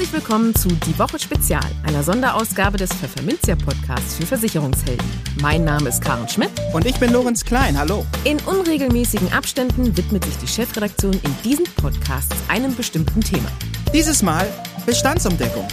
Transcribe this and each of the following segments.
Herzlich willkommen zu Die Woche Spezial, einer Sonderausgabe des Pfefferminzia Podcasts für Versicherungshelden. Mein Name ist Karen Schmidt. Und ich bin Lorenz Klein. Hallo. In unregelmäßigen Abständen widmet sich die Chefredaktion in diesen Podcasts einem bestimmten Thema. Dieses Mal Bestandsumdeckung.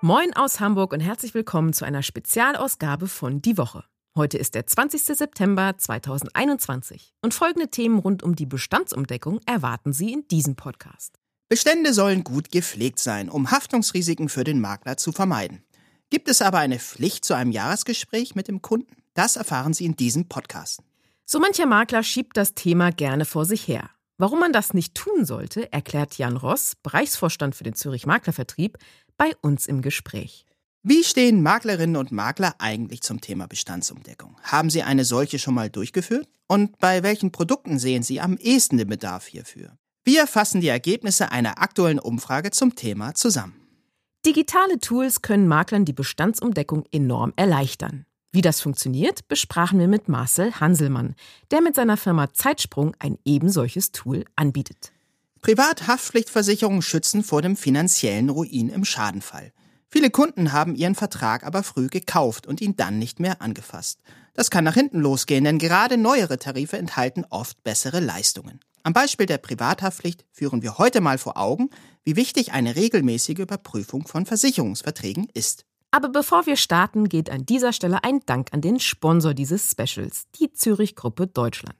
Moin aus Hamburg und herzlich willkommen zu einer Spezialausgabe von Die Woche. Heute ist der 20. September 2021 und folgende Themen rund um die Bestandsumdeckung erwarten Sie in diesem Podcast. Bestände sollen gut gepflegt sein, um Haftungsrisiken für den Makler zu vermeiden. Gibt es aber eine Pflicht zu einem Jahresgespräch mit dem Kunden? Das erfahren Sie in diesem Podcast. So mancher Makler schiebt das Thema gerne vor sich her. Warum man das nicht tun sollte, erklärt Jan Ross, Bereichsvorstand für den Zürich Maklervertrieb, bei uns im Gespräch. Wie stehen Maklerinnen und Makler eigentlich zum Thema Bestandsumdeckung? Haben Sie eine solche schon mal durchgeführt? Und bei welchen Produkten sehen Sie am ehesten den Bedarf hierfür? Wir fassen die Ergebnisse einer aktuellen Umfrage zum Thema zusammen. Digitale Tools können Maklern die Bestandsumdeckung enorm erleichtern. Wie das funktioniert, besprachen wir mit Marcel Hanselmann, der mit seiner Firma Zeitsprung ein ebensolches Tool anbietet. Privathaftpflichtversicherungen schützen vor dem finanziellen Ruin im Schadenfall. Viele Kunden haben ihren Vertrag aber früh gekauft und ihn dann nicht mehr angefasst. Das kann nach hinten losgehen, denn gerade neuere Tarife enthalten oft bessere Leistungen. Am Beispiel der Privathaftpflicht führen wir heute mal vor Augen, wie wichtig eine regelmäßige Überprüfung von Versicherungsverträgen ist. Aber bevor wir starten, geht an dieser Stelle ein Dank an den Sponsor dieses Specials, die Zürich Gruppe Deutschland.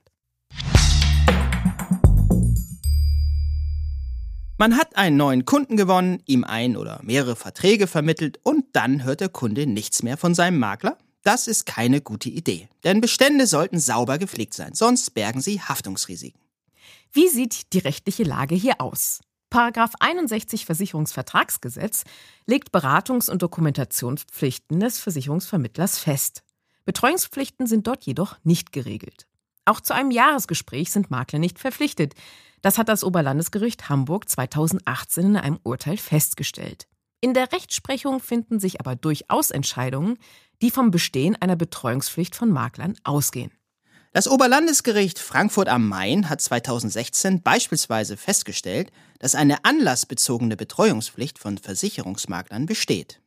Man hat einen neuen Kunden gewonnen, ihm ein oder mehrere Verträge vermittelt und dann hört der Kunde nichts mehr von seinem Makler? Das ist keine gute Idee, denn Bestände sollten sauber gepflegt sein, sonst bergen sie Haftungsrisiken. Wie sieht die rechtliche Lage hier aus? Paragraph 61 Versicherungsvertragsgesetz legt Beratungs- und Dokumentationspflichten des Versicherungsvermittlers fest. Betreuungspflichten sind dort jedoch nicht geregelt. Auch zu einem Jahresgespräch sind Makler nicht verpflichtet. Das hat das Oberlandesgericht Hamburg 2018 in einem Urteil festgestellt. In der Rechtsprechung finden sich aber durchaus Entscheidungen, die vom Bestehen einer Betreuungspflicht von Maklern ausgehen. Das Oberlandesgericht Frankfurt am Main hat 2016 beispielsweise festgestellt, dass eine anlassbezogene Betreuungspflicht von Versicherungsmaklern besteht.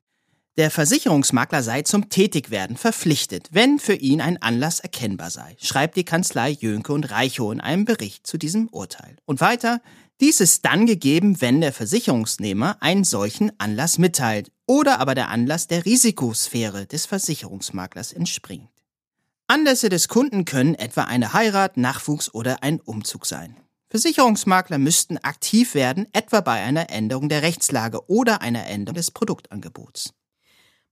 Der Versicherungsmakler sei zum Tätigwerden verpflichtet, wenn für ihn ein Anlass erkennbar sei, schreibt die Kanzlei Jönke und Reichow in einem Bericht zu diesem Urteil. Und weiter, dies ist dann gegeben, wenn der Versicherungsnehmer einen solchen Anlass mitteilt oder aber der Anlass der Risikosphäre des Versicherungsmaklers entspringt. Anlässe des Kunden können etwa eine Heirat, Nachwuchs oder ein Umzug sein. Versicherungsmakler müssten aktiv werden, etwa bei einer Änderung der Rechtslage oder einer Änderung des Produktangebots.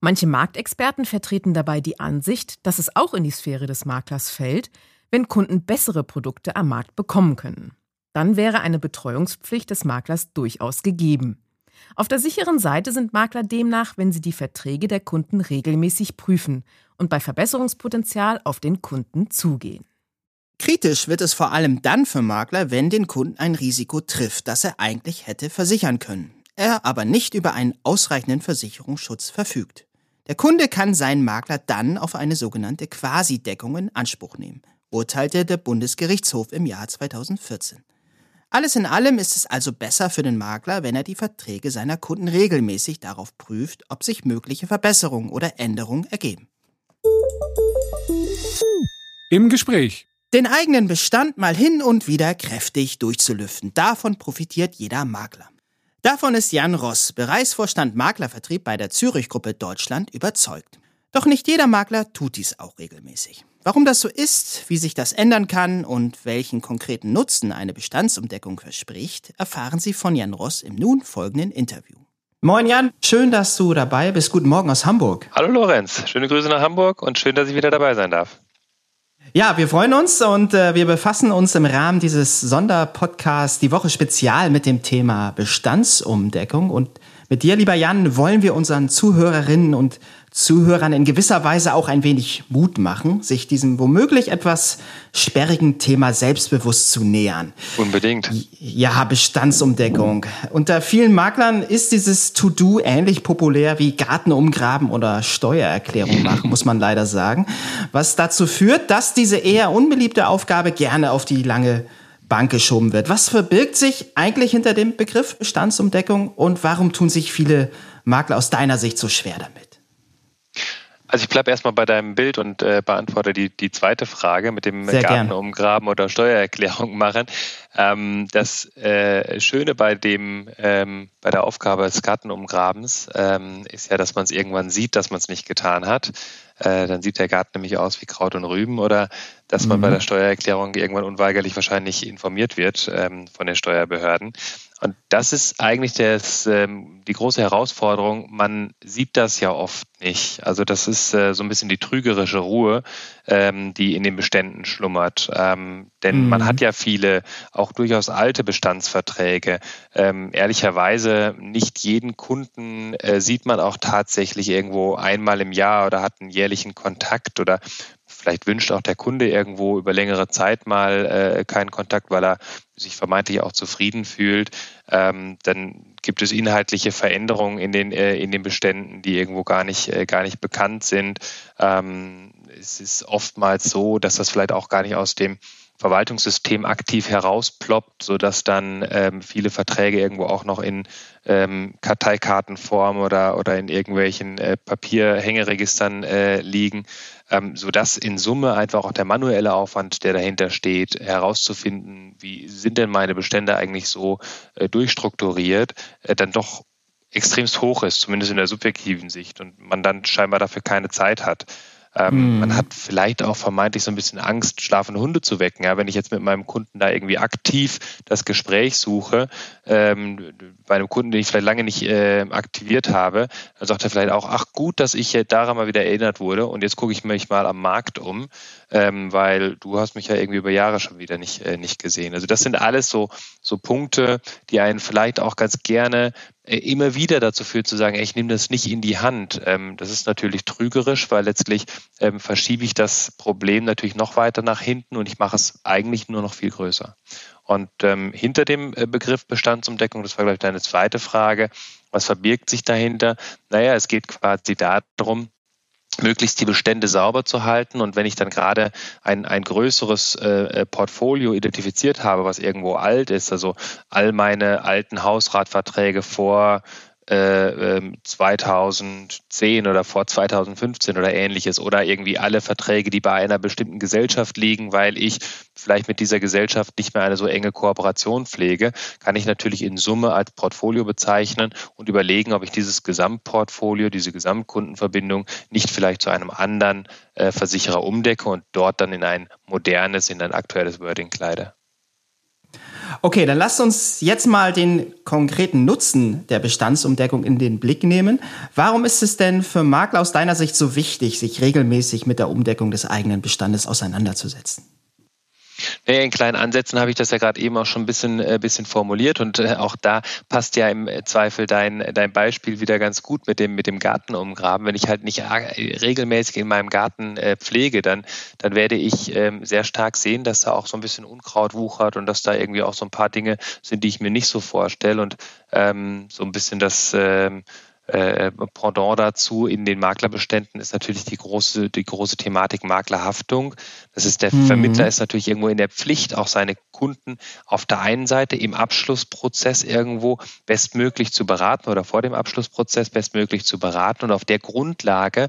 Manche Marktexperten vertreten dabei die Ansicht, dass es auch in die Sphäre des Maklers fällt, wenn Kunden bessere Produkte am Markt bekommen können. Dann wäre eine Betreuungspflicht des Maklers durchaus gegeben. Auf der sicheren Seite sind Makler demnach, wenn sie die Verträge der Kunden regelmäßig prüfen und bei Verbesserungspotenzial auf den Kunden zugehen. Kritisch wird es vor allem dann für Makler, wenn den Kunden ein Risiko trifft, das er eigentlich hätte versichern können, er aber nicht über einen ausreichenden Versicherungsschutz verfügt. Der Kunde kann seinen Makler dann auf eine sogenannte Quasi-Deckung in Anspruch nehmen, urteilte der Bundesgerichtshof im Jahr 2014. Alles in allem ist es also besser für den Makler, wenn er die Verträge seiner Kunden regelmäßig darauf prüft, ob sich mögliche Verbesserungen oder Änderungen ergeben. Im Gespräch. Den eigenen Bestand mal hin und wieder kräftig durchzulüften. Davon profitiert jeder Makler. Davon ist Jan Ross, Bereichsvorstand Maklervertrieb bei der Zürich Gruppe Deutschland, überzeugt. Doch nicht jeder Makler tut dies auch regelmäßig. Warum das so ist, wie sich das ändern kann und welchen konkreten Nutzen eine Bestandsumdeckung verspricht, erfahren Sie von Jan Ross im nun folgenden Interview. Moin Jan, schön, dass du dabei bist. Guten Morgen aus Hamburg. Hallo Lorenz, schöne Grüße nach Hamburg und schön, dass ich wieder dabei sein darf. Ja, wir freuen uns und äh, wir befassen uns im Rahmen dieses Sonderpodcasts die Woche Spezial mit dem Thema Bestandsumdeckung. Und Mit dir, lieber Jan, wollen wir unseren Zuhörerinnen und Zuhörern in gewisser Weise auch ein wenig Mut machen, sich diesem womöglich etwas sperrigen Thema selbstbewusst zu nähern. Unbedingt. Ja, Bestandsumdeckung. Unter vielen Maklern ist dieses To-Do ähnlich populär wie Garten umgraben oder Steuererklärung machen, muss man leider sagen. Was dazu führt, dass diese eher unbeliebte Aufgabe gerne auf die lange Bank geschoben wird. Was verbirgt sich eigentlich hinter dem Begriff Bestandsumdeckung und warum tun sich viele Makler aus deiner Sicht so schwer damit? Also ich bleibe erstmal bei deinem Bild und äh, beantworte die, die zweite Frage mit dem Sehr Garten gern. umgraben oder Steuererklärung machen. Ähm, das äh, Schöne bei dem ähm, bei der Aufgabe des Gartenumgrabens ähm, ist ja, dass man es irgendwann sieht, dass man es nicht getan hat. Äh, dann sieht der Garten nämlich aus wie Kraut und Rüben oder dass man mhm. bei der Steuererklärung irgendwann unweigerlich wahrscheinlich informiert wird ähm, von den Steuerbehörden. Und das ist eigentlich das, ähm, die große Herausforderung. Man sieht das ja oft nicht. Also das ist äh, so ein bisschen die trügerische Ruhe, ähm, die in den Beständen schlummert. Ähm, denn mhm. man hat ja viele, auch durchaus alte Bestandsverträge. Ähm, ehrlicherweise nicht jeden Kunden äh, sieht man auch tatsächlich irgendwo einmal im Jahr oder hat einen jährlichen Kontakt oder Vielleicht wünscht auch der Kunde irgendwo über längere Zeit mal äh, keinen Kontakt, weil er sich vermeintlich auch zufrieden fühlt. Ähm, dann gibt es inhaltliche Veränderungen in den, äh, in den Beständen, die irgendwo gar nicht, äh, gar nicht bekannt sind. Ähm, es ist oftmals so, dass das vielleicht auch gar nicht aus dem Verwaltungssystem aktiv herausploppt, sodass dann ähm, viele Verträge irgendwo auch noch in ähm, Karteikartenform oder, oder in irgendwelchen äh, Papierhängeregistern äh, liegen, ähm, sodass in Summe einfach auch der manuelle Aufwand, der dahinter steht, herauszufinden, wie sind denn meine Bestände eigentlich so äh, durchstrukturiert, äh, dann doch extremst hoch ist, zumindest in der subjektiven Sicht und man dann scheinbar dafür keine Zeit hat. Ähm, mm. Man hat vielleicht auch vermeintlich so ein bisschen Angst, schlafende Hunde zu wecken. Ja, wenn ich jetzt mit meinem Kunden da irgendwie aktiv das Gespräch suche, ähm, bei einem Kunden, den ich vielleicht lange nicht äh, aktiviert habe, dann sagt er vielleicht auch, ach gut, dass ich daran mal wieder erinnert wurde und jetzt gucke ich mich mal am Markt um, ähm, weil du hast mich ja irgendwie über Jahre schon wieder nicht, äh, nicht gesehen. Also das sind alles so, so Punkte, die einen vielleicht auch ganz gerne immer wieder dazu führt zu sagen, ich nehme das nicht in die Hand. Ähm, das ist natürlich trügerisch, weil letztlich ähm, verschiebe ich das Problem natürlich noch weiter nach hinten und ich mache es eigentlich nur noch viel größer. Und ähm, hinter dem äh, Begriff Bestandsumdeckung, das war gleich deine zweite Frage, was verbirgt sich dahinter? Naja, es geht quasi darum, möglichst die Bestände sauber zu halten. Und wenn ich dann gerade ein, ein größeres äh, Portfolio identifiziert habe, was irgendwo alt ist, also all meine alten Hausratverträge vor 2010 äh, ähm, oder vor 2015 oder ähnliches oder irgendwie alle Verträge, die bei einer bestimmten Gesellschaft liegen, weil ich vielleicht mit dieser Gesellschaft nicht mehr eine so enge Kooperation pflege, kann ich natürlich in Summe als Portfolio bezeichnen und überlegen, ob ich dieses Gesamtportfolio, diese Gesamtkundenverbindung nicht vielleicht zu einem anderen äh, Versicherer umdecke und dort dann in ein modernes, in ein aktuelles Wording kleide. Okay, dann lasst uns jetzt mal den konkreten Nutzen der Bestandsumdeckung in den Blick nehmen. Warum ist es denn für Makler aus deiner Sicht so wichtig, sich regelmäßig mit der Umdeckung des eigenen Bestandes auseinanderzusetzen? Nee, in kleinen Ansätzen habe ich das ja gerade eben auch schon ein bisschen, äh, bisschen formuliert und äh, auch da passt ja im Zweifel dein, dein Beispiel wieder ganz gut mit dem, mit dem Garten umgraben. Wenn ich halt nicht regelmäßig in meinem Garten äh, pflege, dann, dann werde ich ähm, sehr stark sehen, dass da auch so ein bisschen Unkraut wuchert und dass da irgendwie auch so ein paar Dinge sind, die ich mir nicht so vorstelle und ähm, so ein bisschen das ähm, äh, Pendant dazu in den Maklerbeständen ist natürlich die große, die große Thematik Maklerhaftung. Das ist der mhm. Vermittler ist natürlich irgendwo in der Pflicht, auch seine Kunden auf der einen Seite im Abschlussprozess irgendwo bestmöglich zu beraten oder vor dem Abschlussprozess bestmöglich zu beraten und auf der Grundlage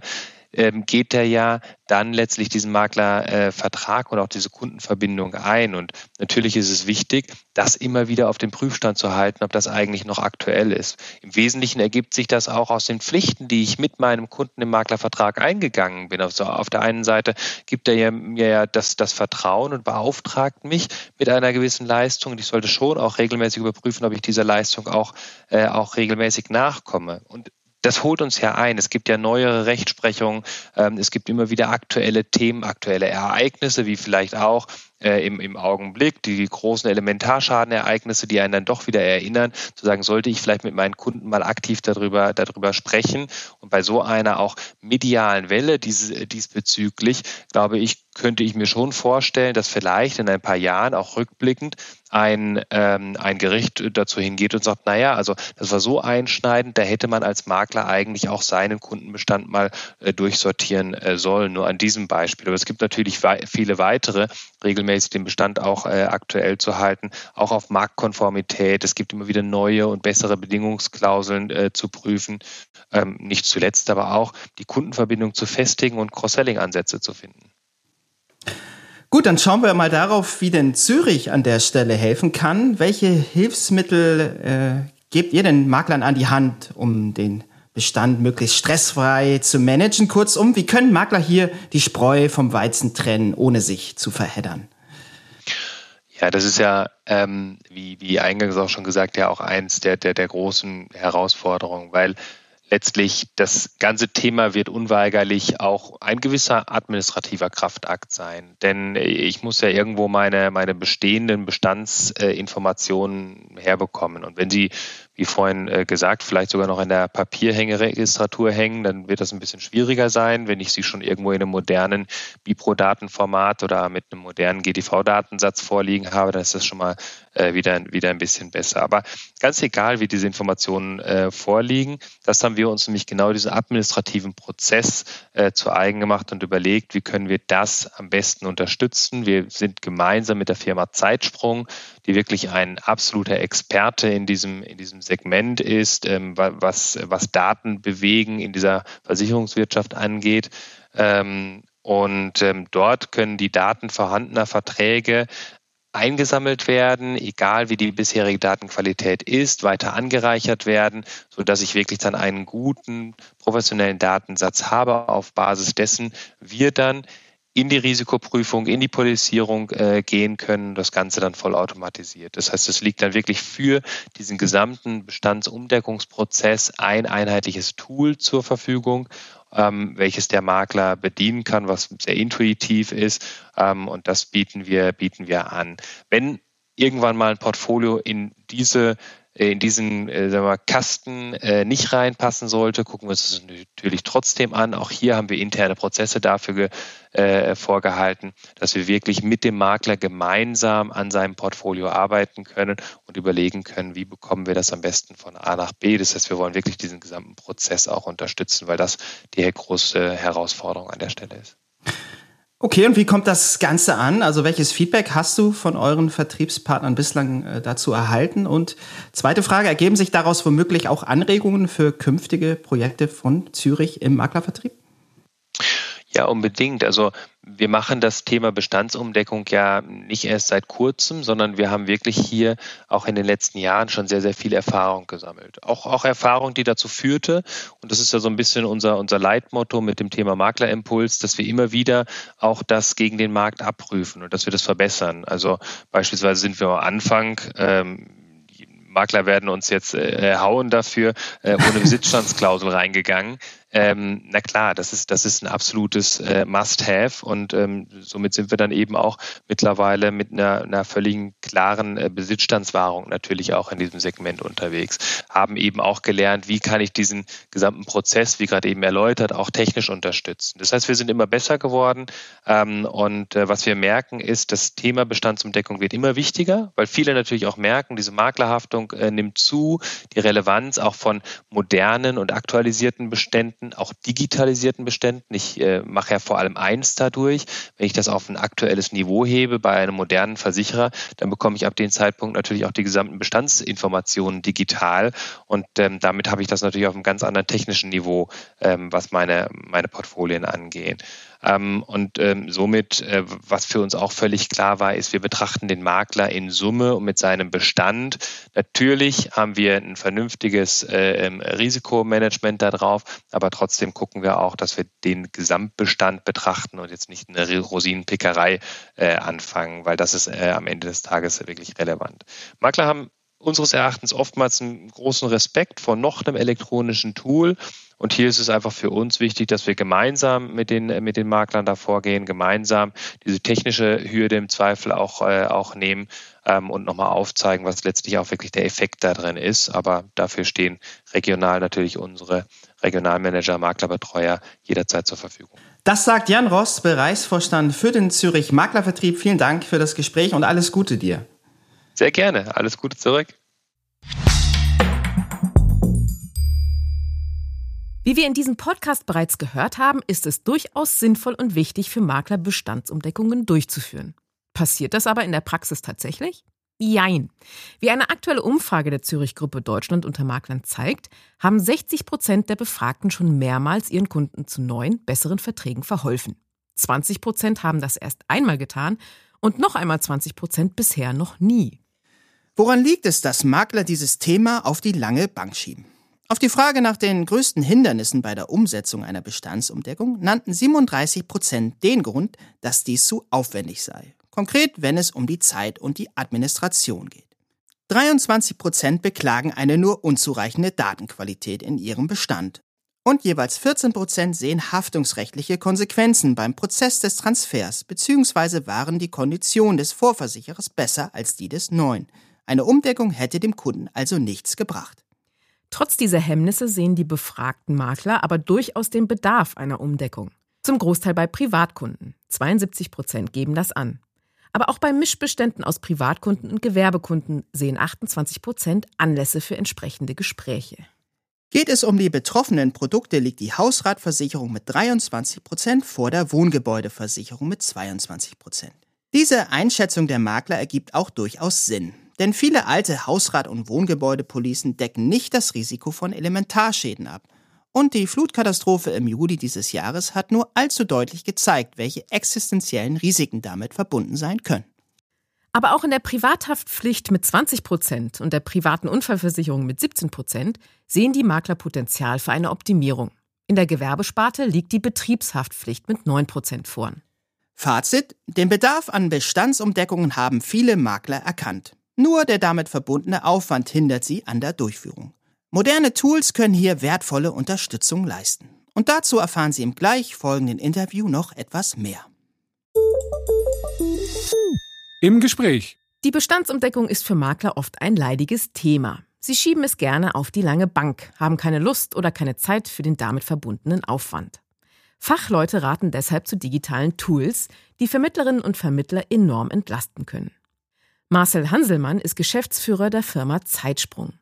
ähm, geht er ja dann letztlich diesen Maklervertrag äh, und auch diese Kundenverbindung ein. Und natürlich ist es wichtig, das immer wieder auf den Prüfstand zu halten, ob das eigentlich noch aktuell ist. Im Wesentlichen ergibt sich das auch aus den Pflichten, die ich mit meinem Kunden im Maklervertrag eingegangen bin. Also auf der einen Seite gibt er mir ja das, das Vertrauen und beauftragt mich mit einer gewissen Leistung. Und ich sollte schon auch regelmäßig überprüfen, ob ich dieser Leistung auch, äh, auch regelmäßig nachkomme. Und das holt uns ja ein. Es gibt ja neuere Rechtsprechungen. Ähm, es gibt immer wieder aktuelle Themen, aktuelle Ereignisse, wie vielleicht auch äh, im, im Augenblick, die großen Elementarschadenereignisse, die einen dann doch wieder erinnern, zu sagen, sollte ich vielleicht mit meinen Kunden mal aktiv darüber, darüber sprechen. Und bei so einer auch medialen Welle dieses, diesbezüglich, glaube ich, könnte ich mir schon vorstellen, dass vielleicht in ein paar Jahren auch rückblickend ein, ähm, ein Gericht dazu hingeht und sagt, naja, also das war so einschneidend, da hätte man als Makler eigentlich auch seinen Kundenbestand mal äh, durchsortieren äh, sollen, nur an diesem Beispiel. Aber es gibt natürlich wei viele weitere, regelmäßig den Bestand auch äh, aktuell zu halten, auch auf Marktkonformität. Es gibt immer wieder neue und bessere Bedingungsklauseln äh, zu prüfen. Ähm, nicht zuletzt aber auch die Kundenverbindung zu festigen und Cross-Selling-Ansätze zu finden. Gut, dann schauen wir mal darauf, wie denn Zürich an der Stelle helfen kann. Welche Hilfsmittel äh, gebt ihr den Maklern an die Hand, um den Bestand möglichst stressfrei zu managen? Kurzum, wie können Makler hier die Spreu vom Weizen trennen, ohne sich zu verheddern? Ja, das ist ja, ähm, wie, wie eingangs auch schon gesagt, ja auch eins der, der, der großen Herausforderungen, weil letztlich das ganze Thema wird unweigerlich auch ein gewisser administrativer Kraftakt sein. Denn ich muss ja irgendwo meine, meine bestehenden Bestandsinformationen herbekommen. Und wenn Sie wie vorhin äh, gesagt, vielleicht sogar noch in der Papierhängeregistratur hängen, dann wird das ein bisschen schwieriger sein. Wenn ich sie schon irgendwo in einem modernen Bipro-Datenformat oder mit einem modernen GDV-Datensatz vorliegen habe, dann ist das schon mal äh, wieder, wieder ein bisschen besser. Aber ganz egal, wie diese Informationen äh, vorliegen, das haben wir uns nämlich genau diesen administrativen Prozess zu eigen gemacht und überlegt, wie können wir das am besten unterstützen. Wir sind gemeinsam mit der Firma Zeitsprung, die wirklich ein absoluter Experte in diesem, in diesem Segment ist, ähm, was, was Daten bewegen in dieser Versicherungswirtschaft angeht. Ähm, und ähm, dort können die Daten vorhandener Verträge eingesammelt werden, egal wie die bisherige Datenqualität ist, weiter angereichert werden, so dass ich wirklich dann einen guten professionellen Datensatz habe. Auf Basis dessen wir dann in die Risikoprüfung, in die Polisierung äh, gehen können, das Ganze dann vollautomatisiert. Das heißt, es liegt dann wirklich für diesen gesamten Bestandsumdeckungsprozess ein einheitliches Tool zur Verfügung, ähm, welches der Makler bedienen kann, was sehr intuitiv ist. Ähm, und das bieten wir, bieten wir an. Wenn irgendwann mal ein Portfolio in diese in diesen äh, sagen wir, Kasten äh, nicht reinpassen sollte, gucken wir uns das natürlich trotzdem an. Auch hier haben wir interne Prozesse dafür äh, vorgehalten, dass wir wirklich mit dem Makler gemeinsam an seinem Portfolio arbeiten können und überlegen können, wie bekommen wir das am besten von A nach B. Das heißt, wir wollen wirklich diesen gesamten Prozess auch unterstützen, weil das die große Herausforderung an der Stelle ist. Okay, und wie kommt das Ganze an? Also welches Feedback hast du von euren Vertriebspartnern bislang äh, dazu erhalten? Und zweite Frage, ergeben sich daraus womöglich auch Anregungen für künftige Projekte von Zürich im Maklervertrieb? Ja, unbedingt. Also wir machen das Thema Bestandsumdeckung ja nicht erst seit kurzem, sondern wir haben wirklich hier auch in den letzten Jahren schon sehr, sehr viel Erfahrung gesammelt. Auch, auch Erfahrung, die dazu führte, und das ist ja so ein bisschen unser, unser Leitmotto mit dem Thema Maklerimpuls, dass wir immer wieder auch das gegen den Markt abprüfen und dass wir das verbessern. Also beispielsweise sind wir am Anfang ähm, Makler werden uns jetzt äh, hauen dafür, äh, ohne Besitzstandsklausel reingegangen. Ähm, na klar, das ist, das ist ein absolutes äh, Must-Have und ähm, somit sind wir dann eben auch mittlerweile mit einer, einer völligen klaren äh, Besitzstandswahrung natürlich auch in diesem Segment unterwegs. Haben eben auch gelernt, wie kann ich diesen gesamten Prozess, wie gerade eben erläutert, auch technisch unterstützen. Das heißt, wir sind immer besser geworden ähm, und äh, was wir merken ist, das Thema Bestandsumdeckung wird immer wichtiger, weil viele natürlich auch merken, diese Maklerhaftung äh, nimmt zu, die Relevanz auch von modernen und aktualisierten Beständen Beständen, auch digitalisierten Beständen. Ich äh, mache ja vor allem eins dadurch. Wenn ich das auf ein aktuelles Niveau hebe bei einem modernen Versicherer, dann bekomme ich ab dem Zeitpunkt natürlich auch die gesamten Bestandsinformationen digital. Und ähm, damit habe ich das natürlich auf einem ganz anderen technischen Niveau, ähm, was meine, meine Portfolien angeht. Ähm, und ähm, somit, äh, was für uns auch völlig klar war, ist, wir betrachten den Makler in Summe und mit seinem Bestand. Natürlich haben wir ein vernünftiges äh, ähm, Risikomanagement darauf, aber trotzdem gucken wir auch, dass wir den Gesamtbestand betrachten und jetzt nicht eine Rosinenpickerei äh, anfangen, weil das ist am Ende des Tages wirklich relevant. Makler haben unseres Erachtens oftmals einen großen Respekt vor noch einem elektronischen Tool Und hier ist es einfach für uns wichtig, dass wir gemeinsam mit den, mit den Maklern da vorgehen, gemeinsam diese technische Hürde im Zweifel auch, äh, auch nehmen ähm, und nochmal aufzeigen, was letztlich auch wirklich der Effekt da drin ist. Aber dafür stehen regional natürlich unsere Regionalmanager, Maklerbetreuer jederzeit zur Verfügung. Das sagt Jan Ross, Bereichsvorstand für den Zürich Maklervertrieb. Vielen Dank für das Gespräch und alles Gute dir. Sehr gerne. Alles Gute zurück. Wie wir in diesem Podcast bereits gehört haben, ist es durchaus sinnvoll und wichtig für Makler Bestandsumdeckungen durchzuführen. Passiert das aber in der Praxis tatsächlich? Jein. Wie eine aktuelle Umfrage der Zürich Gruppe Deutschland unter Maklern zeigt, haben 60 Prozent der Befragten schon mehrmals ihren Kunden zu neuen, besseren Verträgen verholfen. 20 Prozent haben das erst einmal getan und noch einmal 20 Prozent bisher noch nie. Woran liegt es, dass Makler dieses Thema auf die lange Bank schieben? Auf die Frage nach den größten Hindernissen bei der Umsetzung einer Bestandsumdeckung nannten 37 Prozent den Grund, dass dies zu aufwendig sei. Konkret, wenn es um die Zeit und die Administration geht. 23 Prozent beklagen eine nur unzureichende Datenqualität in ihrem Bestand. Und jeweils 14 Prozent sehen haftungsrechtliche Konsequenzen beim Prozess des Transfers bzw. waren die Konditionen des Vorversicherers besser als die des neuen. Eine Umdeckung hätte dem Kunden also nichts gebracht. Trotz dieser Hemmnisse sehen die befragten Makler aber durchaus den Bedarf einer Umdeckung. Zum Großteil bei Privatkunden. 72 Prozent geben das an. Aber auch bei Mischbeständen aus Privatkunden und Gewerbekunden sehen 28 Prozent Anlässe für entsprechende Gespräche. Geht es um die betroffenen Produkte, liegt die Hausratversicherung mit 23 Prozent vor der Wohngebäudeversicherung mit 22 Prozent. Diese Einschätzung der Makler ergibt auch durchaus Sinn. Denn viele alte Hausrat- und Wohngebäudepolicen decken nicht das Risiko von Elementarschäden ab. Und die Flutkatastrophe im Juli dieses Jahres hat nur allzu deutlich gezeigt, welche existenziellen Risiken damit verbunden sein können. Aber auch in der Privathaftpflicht mit 20 Prozent und der privaten Unfallversicherung mit 17 Prozent sehen die Makler Potenzial für eine Optimierung. In der Gewerbesparte liegt die Betriebshaftpflicht mit 9 Prozent vorn. Fazit: Den Bedarf an Bestandsumdeckungen haben viele Makler erkannt. Nur der damit verbundene Aufwand hindert sie an der Durchführung. Moderne Tools können hier wertvolle Unterstützung leisten. Und dazu erfahren Sie im gleich folgenden Interview noch etwas mehr. Im Gespräch. Die Bestandsumdeckung ist für Makler oft ein leidiges Thema. Sie schieben es gerne auf die lange Bank, haben keine Lust oder keine Zeit für den damit verbundenen Aufwand. Fachleute raten deshalb zu digitalen Tools, die Vermittlerinnen und Vermittler enorm entlasten können. Marcel Hanselmann ist Geschäftsführer der Firma Zeitsprung.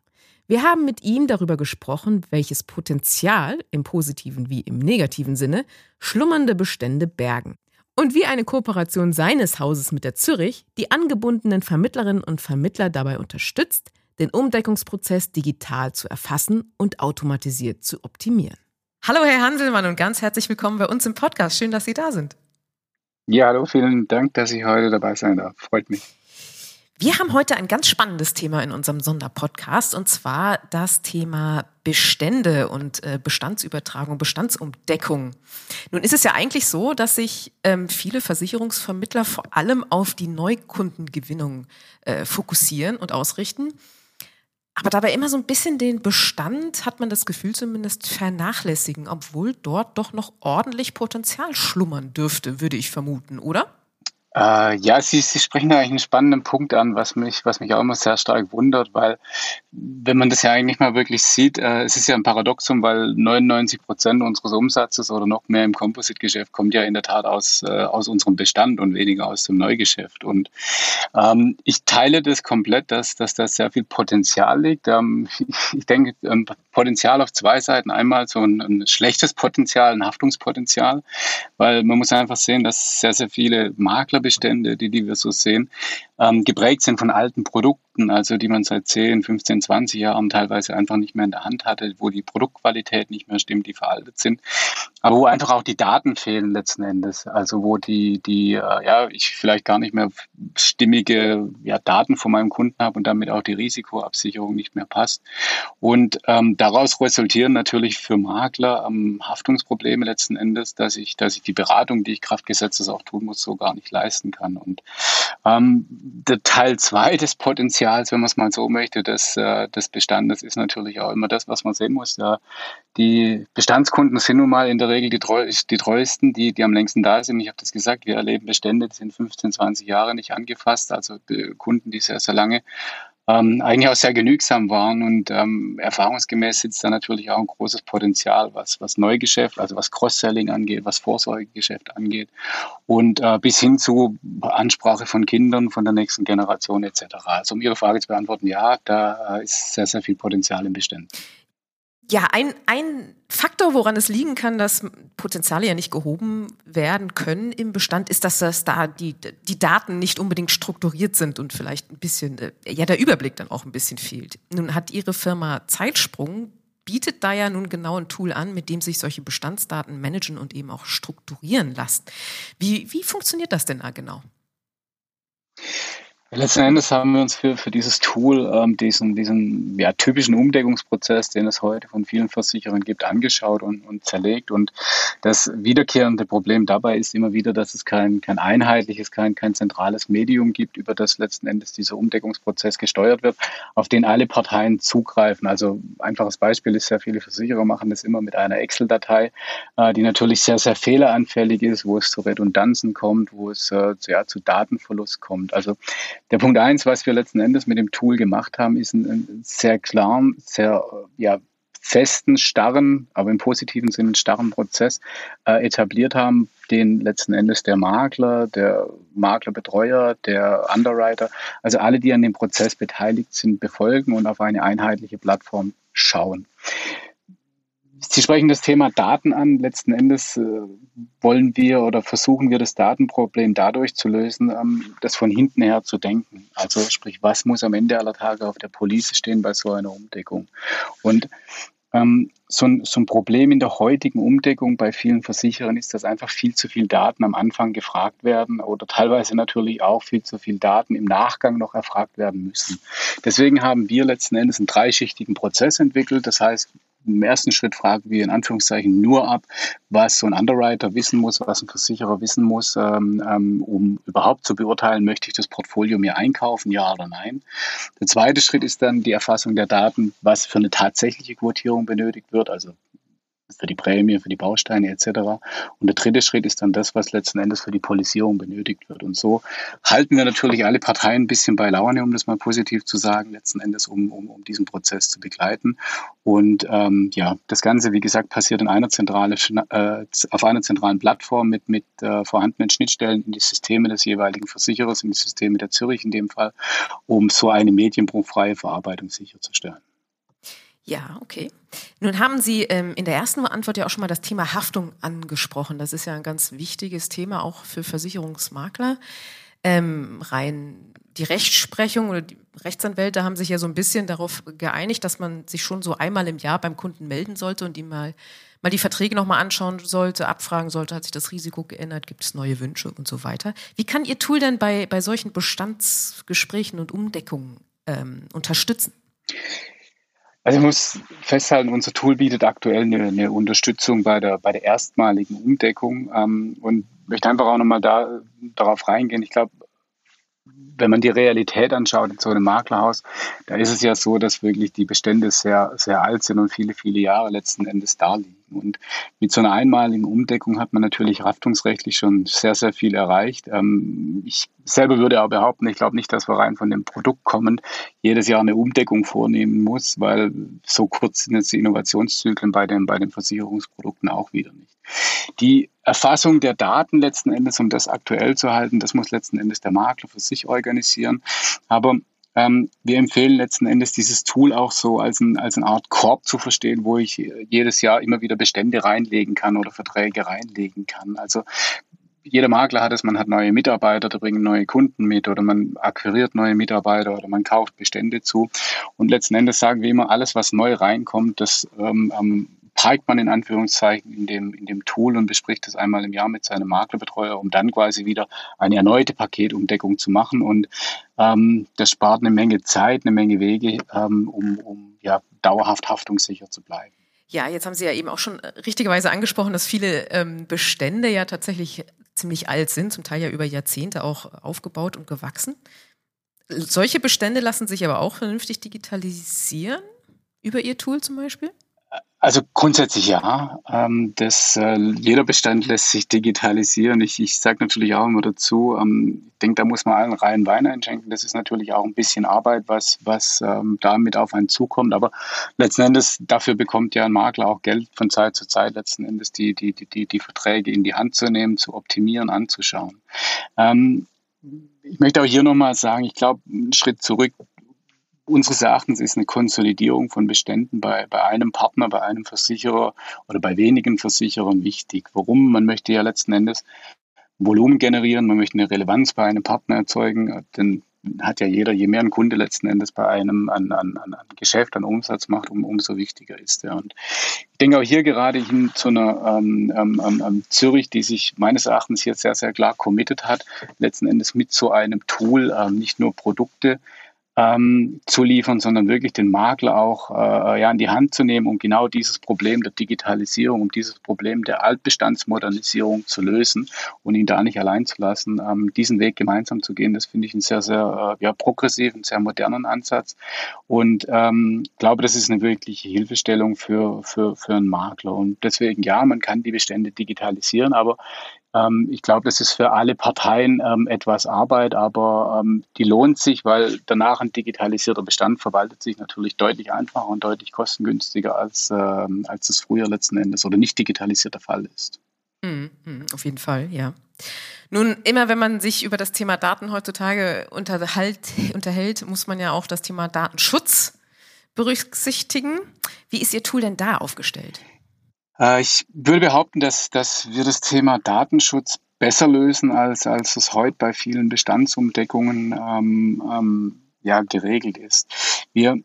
Wir haben mit ihm darüber gesprochen, welches Potenzial im positiven wie im negativen Sinne schlummernde Bestände bergen und wie eine Kooperation seines Hauses mit der Zürich die angebundenen Vermittlerinnen und Vermittler dabei unterstützt, den Umdeckungsprozess digital zu erfassen und automatisiert zu optimieren. Hallo Herr Hanselmann und ganz herzlich willkommen bei uns im Podcast. Schön, dass Sie da sind. Ja, hallo, vielen Dank, dass ich heute dabei sein darf. Freut mich. Wir haben heute ein ganz spannendes Thema in unserem Sonderpodcast und zwar das Thema Bestände und äh, Bestandsübertragung, Bestandsumdeckung. Nun ist es ja eigentlich so, dass sich ähm, viele Versicherungsvermittler vor allem auf die Neukundengewinnung äh, fokussieren und ausrichten. Aber dabei immer so ein bisschen den Bestand, hat man das Gefühl zumindest, vernachlässigen, obwohl dort doch noch ordentlich Potenzial schlummern dürfte, würde ich vermuten, oder? Äh, ja, Sie, Sie sprechen eigentlich einen spannenden Punkt an, was mich, was mich auch immer sehr stark wundert, weil wenn man das ja eigentlich mal wirklich sieht, äh, es ist ja ein Paradoxum, weil 99 Prozent unseres Umsatzes oder noch mehr im Composite-Geschäft kommt ja in der Tat aus, äh, aus unserem Bestand und weniger aus dem Neugeschäft. Und ähm, ich teile das komplett, dass, dass da sehr viel Potenzial liegt. Ähm, ich denke, ähm, Potenzial auf zwei Seiten. Einmal so ein, ein schlechtes Potenzial, ein Haftungspotenzial, weil man muss einfach sehen, dass sehr, sehr viele Makler Güterbestände, die, die wir so sehen, ähm, geprägt sind von alten Produkten, also die man seit 10, 15, 20 Jahren teilweise einfach nicht mehr in der Hand hatte, wo die Produktqualität nicht mehr stimmt, die veraltet sind, aber wo einfach auch die Daten fehlen letzten Endes, also wo die, die äh, ja, ich vielleicht gar nicht mehr stimmige ja, Daten von meinem Kunden habe und damit auch die Risikoabsicherung nicht mehr passt. Und ähm, daraus resultieren natürlich für Makler ähm, Haftungsprobleme letzten Endes, dass ich, dass ich die Beratung, die ich Kraftgesetzes auch tun muss, so gar nicht leisten kann. Und ähm, der Teil zwei des Potenzials Potenzials, wenn man es mal so möchte, des, äh, des Bestandes ist natürlich auch immer das, was man sehen muss. Die Bestandskunden sind nun mal in der Regel die, treu, die treuesten, die, die am längsten da sind. Ich habe das gesagt, wir erleben Bestände, die sind 15, 20 Jahre nicht angefasst, also Kunden, die sehr, sehr lange ähm, eigentlich auch sehr genügsam waren. Und ähm, erfahrungsgemäß sitzt da natürlich auch ein großes Potenzial, was, was Neugeschäft, also was Cross-Selling angeht, was Vorsorgegeschäft angeht und äh, bis hin zu Ansprache von Kindern, von der nächsten Generation etc. Also um Ihre Frage zu beantworten, ja, da äh, ist sehr, sehr viel Potenzial im Bestand. Ja, ein, ein Faktor, woran es liegen kann, dass Potenziale ja nicht gehoben werden können im Bestand, ist, dass das da die, die Daten nicht unbedingt strukturiert sind und vielleicht ein bisschen, äh, ja, der Überblick dann auch ein bisschen fehlt. Nun hat Ihre Firma Zeitsprung, bietet da ja nun genau ein Tool an, mit dem sich solche Bestandsdaten managen und eben auch strukturieren lassen. Wie, wie funktioniert das denn da genau? Letzten Endes haben wir uns für, für dieses Tool, ähm, diesen, diesen ja, typischen Umdeckungsprozess, den es heute von vielen Versicherern gibt, angeschaut und, und zerlegt. Und das wiederkehrende Problem dabei ist immer wieder, dass es kein, kein einheitliches, kein, kein zentrales Medium gibt, über das letzten Endes dieser Umdeckungsprozess gesteuert wird, auf den alle Parteien zugreifen. Also einfaches Beispiel ist, sehr viele Versicherer machen das immer mit einer Excel-Datei, äh, die natürlich sehr, sehr fehleranfällig ist, wo es zu Redundanzen kommt, wo es äh, ja, zu Datenverlust kommt. Also der Punkt eins, was wir letzten Endes mit dem Tool gemacht haben, ist einen sehr klaren, sehr ja, festen, starren, aber im positiven Sinne starren Prozess äh, etabliert haben, den letzten Endes der Makler, der Maklerbetreuer, der Underwriter, also alle, die an dem Prozess beteiligt sind, befolgen und auf eine einheitliche Plattform schauen. Sie sprechen das Thema Daten an. Letzten Endes äh, wollen wir oder versuchen wir das Datenproblem dadurch zu lösen, ähm, das von hinten her zu denken. Also sprich, was muss am Ende aller Tage auf der Police stehen bei so einer Umdeckung? Und ähm, so, ein, so ein Problem in der heutigen Umdeckung bei vielen Versicherern ist, dass einfach viel zu viel Daten am Anfang gefragt werden oder teilweise natürlich auch viel zu viel Daten im Nachgang noch erfragt werden müssen. Deswegen haben wir letzten Endes einen dreischichtigen Prozess entwickelt. Das heißt, im ersten Schritt fragen wir in Anführungszeichen nur ab, was so ein Underwriter wissen muss, was ein Versicherer wissen muss, ähm, ähm, um überhaupt zu beurteilen, möchte ich das Portfolio mir einkaufen, ja oder nein. Der zweite Schritt ist dann die Erfassung der Daten, was für eine tatsächliche Quotierung benötigt wird, also für die Prämie, für die Bausteine etc. Und der dritte Schritt ist dann das, was letzten Endes für die Polisierung benötigt wird. Und so halten wir natürlich alle Parteien ein bisschen bei Laune, um das mal positiv zu sagen, letzten Endes, um, um, um diesen Prozess zu begleiten. Und ähm, ja, das Ganze, wie gesagt, passiert in einer zentrale, äh, auf einer zentralen Plattform mit, mit äh, vorhandenen Schnittstellen in die Systeme des jeweiligen Versicherers, in die Systeme der Zürich in dem Fall, um so eine medienbruchfreie Verarbeitung sicherzustellen. Ja, okay. Nun haben Sie ähm, in der ersten Antwort ja auch schon mal das Thema Haftung angesprochen. Das ist ja ein ganz wichtiges Thema auch für Versicherungsmakler. Ähm, rein die Rechtsprechung oder die Rechtsanwälte haben sich ja so ein bisschen darauf geeinigt, dass man sich schon so einmal im Jahr beim Kunden melden sollte und ihm mal, mal die Verträge nochmal anschauen sollte, abfragen sollte, hat sich das Risiko geändert, gibt es neue Wünsche und so weiter. Wie kann Ihr Tool denn bei, bei solchen Bestandsgesprächen und Umdeckungen ähm, unterstützen? Also ich muss festhalten, unser Tool bietet aktuell eine, eine Unterstützung bei der, bei der erstmaligen Umdeckung ähm, und möchte einfach auch nochmal da, darauf reingehen. Ich glaube, wenn man die Realität anschaut in so einem Maklerhaus, da ist es ja so, dass wirklich die Bestände sehr, sehr alt sind und viele, viele Jahre letzten Endes da liegen. Und mit so einer einmaligen Umdeckung hat man natürlich haftungsrechtlich schon sehr, sehr viel erreicht. Ähm, ich selber würde aber behaupten, ich glaube nicht, dass wir rein von dem Produkt kommend jedes Jahr eine Umdeckung vornehmen muss, weil so kurz sind jetzt die Innovationszyklen bei den, bei den Versicherungsprodukten auch wieder nicht. Die Erfassung der Daten letzten Endes, um das aktuell zu halten, das muss letzten Endes der Makler für sich organisieren. Aber ähm, wir empfehlen letzten Endes dieses Tool auch so als, ein, als eine Art Korb zu verstehen, wo ich jedes Jahr immer wieder Bestände reinlegen kann oder Verträge reinlegen kann. Also jeder Makler hat es, man hat neue Mitarbeiter, da bringen neue Kunden mit oder man akquiriert neue Mitarbeiter oder man kauft Bestände zu. Und letzten Endes sagen wir immer, alles, was neu reinkommt, das ähm, parkt man in Anführungszeichen in dem, in dem Tool und bespricht es einmal im Jahr mit seinem Maklerbetreuer, um dann quasi wieder eine erneute Paketumdeckung zu machen. Und ähm, das spart eine Menge Zeit, eine Menge Wege, ähm, um, um ja, dauerhaft haftungssicher zu bleiben. Ja, jetzt haben Sie ja eben auch schon richtigerweise angesprochen, dass viele ähm, Bestände ja tatsächlich ziemlich alt sind, zum Teil ja über Jahrzehnte auch aufgebaut und gewachsen. Solche Bestände lassen sich aber auch vernünftig digitalisieren? Über Ihr Tool zum Beispiel? Also grundsätzlich ja. Ähm, das, äh, jeder Bestand lässt sich digitalisieren. Ich, ich sage natürlich auch immer dazu, ähm, ich denke, da muss man allen reinen Wein einschenken. Das ist natürlich auch ein bisschen Arbeit, was, was ähm, damit auf einen zukommt. Aber letzten Endes, dafür bekommt ja ein Makler auch Geld von Zeit zu Zeit, letzten Endes die, die, die, die Verträge in die Hand zu nehmen, zu optimieren, anzuschauen. Ähm, ich möchte auch hier nochmal sagen, ich glaube, einen Schritt zurück unseres Erachtens ist eine Konsolidierung von Beständen bei, bei einem Partner, bei einem Versicherer oder bei wenigen Versicherern wichtig. Warum? Man möchte ja letzten Endes Volumen generieren, man möchte eine Relevanz bei einem Partner erzeugen, denn hat ja jeder, je mehr ein Kunde letzten Endes bei einem an, an, an Geschäft, an Umsatz macht, um, umso wichtiger ist er. Und ich denke auch hier gerade hin zu einer ähm, ähm, ähm, ähm Zürich, die sich meines Erachtens hier sehr, sehr klar committed hat, letzten Endes mit so einem Tool ähm, nicht nur Produkte ähm, zu liefern, sondern wirklich den Makler auch äh, ja, in die Hand zu nehmen, um genau dieses Problem der Digitalisierung, um dieses Problem der Altbestandsmodernisierung zu lösen und ihn da nicht allein zu lassen, ähm, diesen Weg gemeinsam zu gehen. Das finde ich einen sehr, sehr äh, ja, progressiven, sehr modernen Ansatz und ähm, glaube, das ist eine wirkliche Hilfestellung für, für, für einen Makler. Und deswegen, ja, man kann die Bestände digitalisieren, aber ähm, ich glaube, das ist für alle Parteien ähm, etwas Arbeit, aber ähm, die lohnt sich, weil danach ein digitalisierter Bestand verwaltet sich natürlich deutlich einfacher und deutlich kostengünstiger, als, ähm, als es früher letzten Endes oder nicht digitalisiert der Fall ist. Mhm, mhm, auf jeden Fall, ja. Nun, immer wenn man sich über das Thema Daten heutzutage unterhält muss man ja auch das Thema Datenschutz berücksichtigen. Wie ist Ihr Tool denn da aufgestellt? Äh, ich würde behaupten, dass, dass wir das Thema Datenschutz besser lösen, als, als es heute bei vielen Bestandsumdeckungen ähm, ähm, ja, geregelt ist. Wir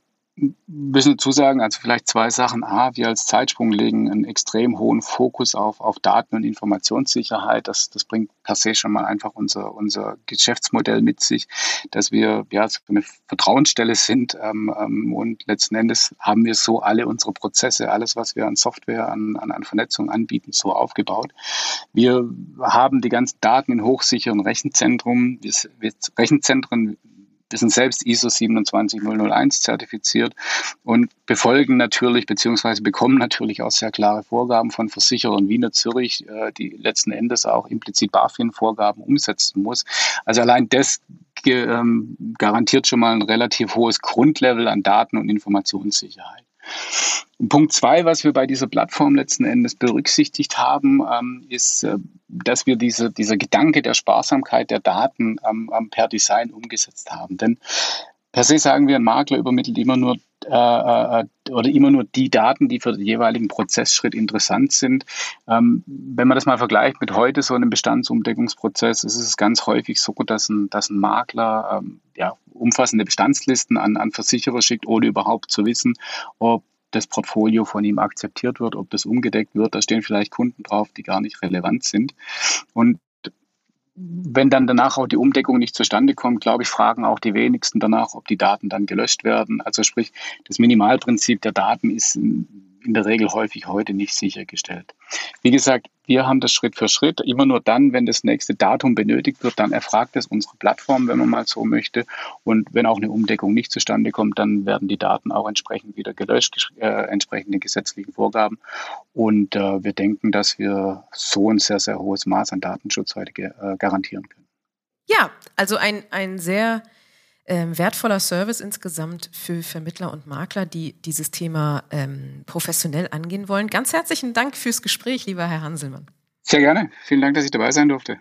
müssen dazu sagen, also vielleicht zwei Sachen. A, wir als Zeitsprung legen einen extrem hohen Fokus auf, auf Daten- und Informationssicherheit. Das, das bringt per se schon mal einfach unser, unser Geschäftsmodell mit sich, dass wir ja eine Vertrauensstelle sind. Ähm, ähm, und letzten Endes haben wir so alle unsere Prozesse, alles, was wir an Software, an, an, an Vernetzung anbieten, so aufgebaut. Wir haben die ganzen Daten in hochsicheren Rechenzentren. Wir, wir Rechenzentren wir sind selbst ISO 27001 zertifiziert und befolgen natürlich beziehungsweise bekommen natürlich auch sehr klare Vorgaben von Versicherern Wiener Zürich, äh, die letzten Endes auch implizit BaFin-Vorgaben umsetzen muss. Also allein das ähm, garantiert schon mal ein relativ hohes Grundlevel an Daten- und Informationssicherheit. Punkt zwei, was wir bei dieser Plattform letzten Endes berücksichtigt haben, ähm, ist, äh, dass wir diese, dieser Gedanke der Sparsamkeit der Daten ähm, per Design umgesetzt haben. Denn per se sagen wir, ein Makler übermittelt immer nur äh, äh, oder immer nur die Daten, die für den jeweiligen Prozessschritt interessant sind. Ähm, wenn man das mal vergleicht mit heute so einem Bestandsumdeckungsprozess, ist es ganz häufig so, dass ein, dass ein Makler ähm, ja, umfassende Bestandslisten an, an Versicherer schickt, ohne überhaupt zu wissen, ob das Portfolio von ihm akzeptiert wird, ob das umgedeckt wird. Da stehen vielleicht Kunden drauf, die gar nicht relevant sind. Und wenn dann danach auch die Umdeckung nicht zustande kommt, glaube ich, fragen auch die wenigsten danach, ob die Daten dann gelöscht werden. Also sprich, das Minimalprinzip der Daten ist in der Regel häufig heute nicht sichergestellt. Wie gesagt, wir haben das Schritt für Schritt. Immer nur dann, wenn das nächste Datum benötigt wird, dann erfragt es unsere Plattform, wenn man mal so möchte. Und wenn auch eine Umdeckung nicht zustande kommt, dann werden die Daten auch entsprechend wieder gelöscht, äh, entsprechend den gesetzlichen Vorgaben. Und äh, wir denken, dass wir so ein sehr, sehr hohes Maß an Datenschutz heute äh, garantieren können. Ja, also ein, ein sehr ähm, wertvoller Service insgesamt für Vermittler und Makler, die dieses Thema ähm, professionell angehen wollen. Ganz herzlichen Dank fürs Gespräch, lieber Herr Hanselmann. Sehr gerne. Vielen Dank, dass ich dabei sein durfte.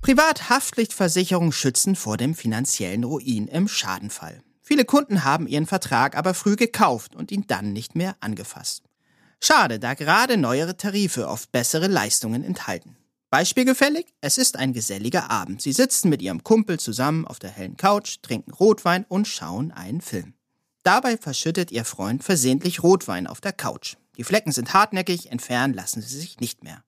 Privathaftpflichtversicherung schützen vor dem finanziellen Ruin im Schadenfall. Viele Kunden haben ihren Vertrag aber früh gekauft und ihn dann nicht mehr angefasst. Schade, da gerade neuere Tarife oft bessere Leistungen enthalten. Beispielgefällig, es ist ein geselliger Abend. Sie sitzen mit ihrem Kumpel zusammen auf der hellen Couch, trinken Rotwein und schauen einen Film. Dabei verschüttet ihr Freund versehentlich Rotwein auf der Couch. Die Flecken sind hartnäckig, entfernen lassen sie sich nicht mehr.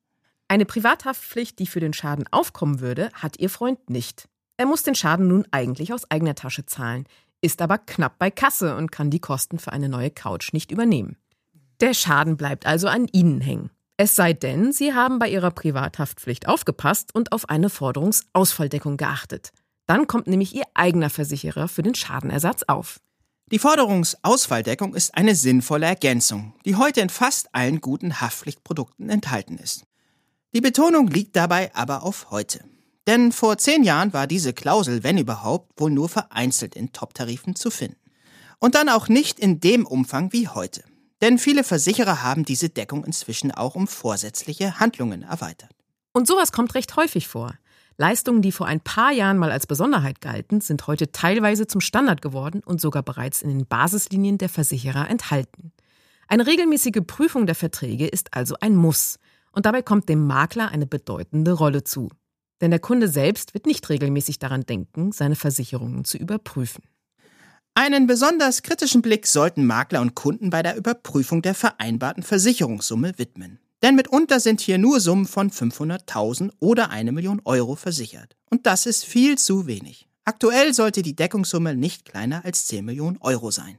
Eine Privathaftpflicht, die für den Schaden aufkommen würde, hat ihr Freund nicht. Er muss den Schaden nun eigentlich aus eigener Tasche zahlen, ist aber knapp bei Kasse und kann die Kosten für eine neue Couch nicht übernehmen. Der Schaden bleibt also an Ihnen hängen. Es sei denn, Sie haben bei Ihrer Privathaftpflicht aufgepasst und auf eine Forderungsausfalldeckung geachtet. Dann kommt nämlich Ihr eigener Versicherer für den Schadenersatz auf. Die Forderungsausfalldeckung ist eine sinnvolle Ergänzung, die heute in fast allen guten Haftpflichtprodukten enthalten ist. Die Betonung liegt dabei aber auf heute. Denn vor zehn Jahren war diese Klausel, wenn überhaupt, wohl nur vereinzelt in Top-Tarifen zu finden. Und dann auch nicht in dem Umfang wie heute. Denn viele Versicherer haben diese Deckung inzwischen auch um vorsätzliche Handlungen erweitert. Und sowas kommt recht häufig vor. Leistungen, die vor ein paar Jahren mal als Besonderheit galten, sind heute teilweise zum Standard geworden und sogar bereits in den Basislinien der Versicherer enthalten. Eine regelmäßige Prüfung der Verträge ist also ein Muss. Und dabei kommt dem Makler eine bedeutende Rolle zu. Denn der Kunde selbst wird nicht regelmäßig daran denken, seine Versicherungen zu überprüfen. Einen besonders kritischen Blick sollten Makler und Kunden bei der Überprüfung der vereinbarten Versicherungssumme widmen. Denn mitunter sind hier nur Summen von 500.000 oder eine Million Euro versichert. Und das ist viel zu wenig. Aktuell sollte die Deckungssumme nicht kleiner als 10 Millionen Euro sein.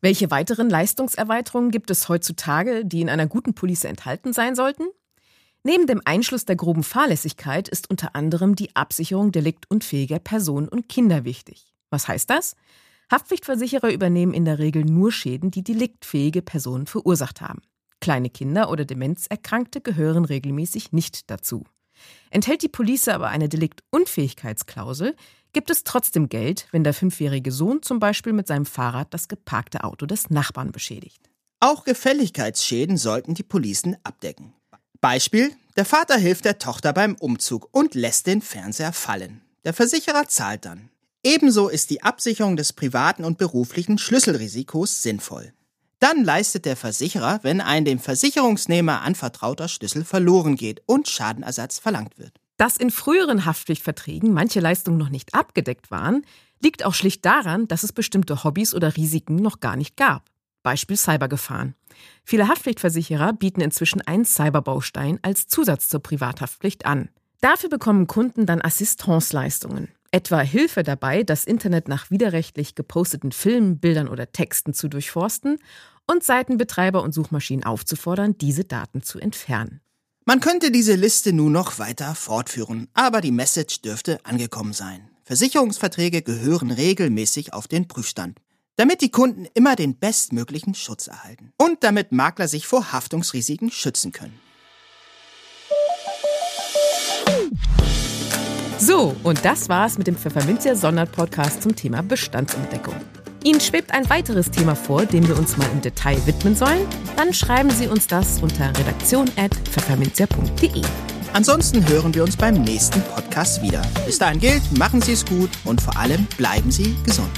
Welche weiteren Leistungserweiterungen gibt es heutzutage, die in einer guten Police enthalten sein sollten? Neben dem Einschluss der groben Fahrlässigkeit ist unter anderem die Absicherung deliktunfähiger Personen und Kinder wichtig. Was heißt das? Haftpflichtversicherer übernehmen in der Regel nur Schäden, die deliktfähige Personen verursacht haben. Kleine Kinder oder Demenzerkrankte gehören regelmäßig nicht dazu. Enthält die Police aber eine Deliktunfähigkeitsklausel, gibt es trotzdem Geld, wenn der fünfjährige Sohn zum Beispiel mit seinem Fahrrad das geparkte Auto des Nachbarn beschädigt. Auch Gefälligkeitsschäden sollten die Policen abdecken. Beispiel: Der Vater hilft der Tochter beim Umzug und lässt den Fernseher fallen. Der Versicherer zahlt dann. Ebenso ist die Absicherung des privaten und beruflichen Schlüsselrisikos sinnvoll. Dann leistet der Versicherer, wenn ein dem Versicherungsnehmer anvertrauter Schlüssel verloren geht und Schadenersatz verlangt wird. Dass in früheren Haftpflichtverträgen manche Leistungen noch nicht abgedeckt waren, liegt auch schlicht daran, dass es bestimmte Hobbys oder Risiken noch gar nicht gab. Beispiel Cybergefahren. Viele Haftpflichtversicherer bieten inzwischen einen Cyberbaustein als Zusatz zur Privathaftpflicht an. Dafür bekommen Kunden dann Assistenzleistungen. Etwa Hilfe dabei, das Internet nach widerrechtlich geposteten Filmen, Bildern oder Texten zu durchforsten und Seitenbetreiber und Suchmaschinen aufzufordern, diese Daten zu entfernen. Man könnte diese Liste nun noch weiter fortführen, aber die Message dürfte angekommen sein. Versicherungsverträge gehören regelmäßig auf den Prüfstand, damit die Kunden immer den bestmöglichen Schutz erhalten und damit Makler sich vor Haftungsrisiken schützen können. So, und das war's mit dem Pfefferminzia Sonderpodcast zum Thema Bestandsumdeckung. Ihnen schwebt ein weiteres Thema vor, dem wir uns mal im Detail widmen sollen? Dann schreiben Sie uns das unter redaktion.pfefferminzia.de. Ansonsten hören wir uns beim nächsten Podcast wieder. Bis dahin gilt, machen Sie es gut und vor allem bleiben Sie gesund.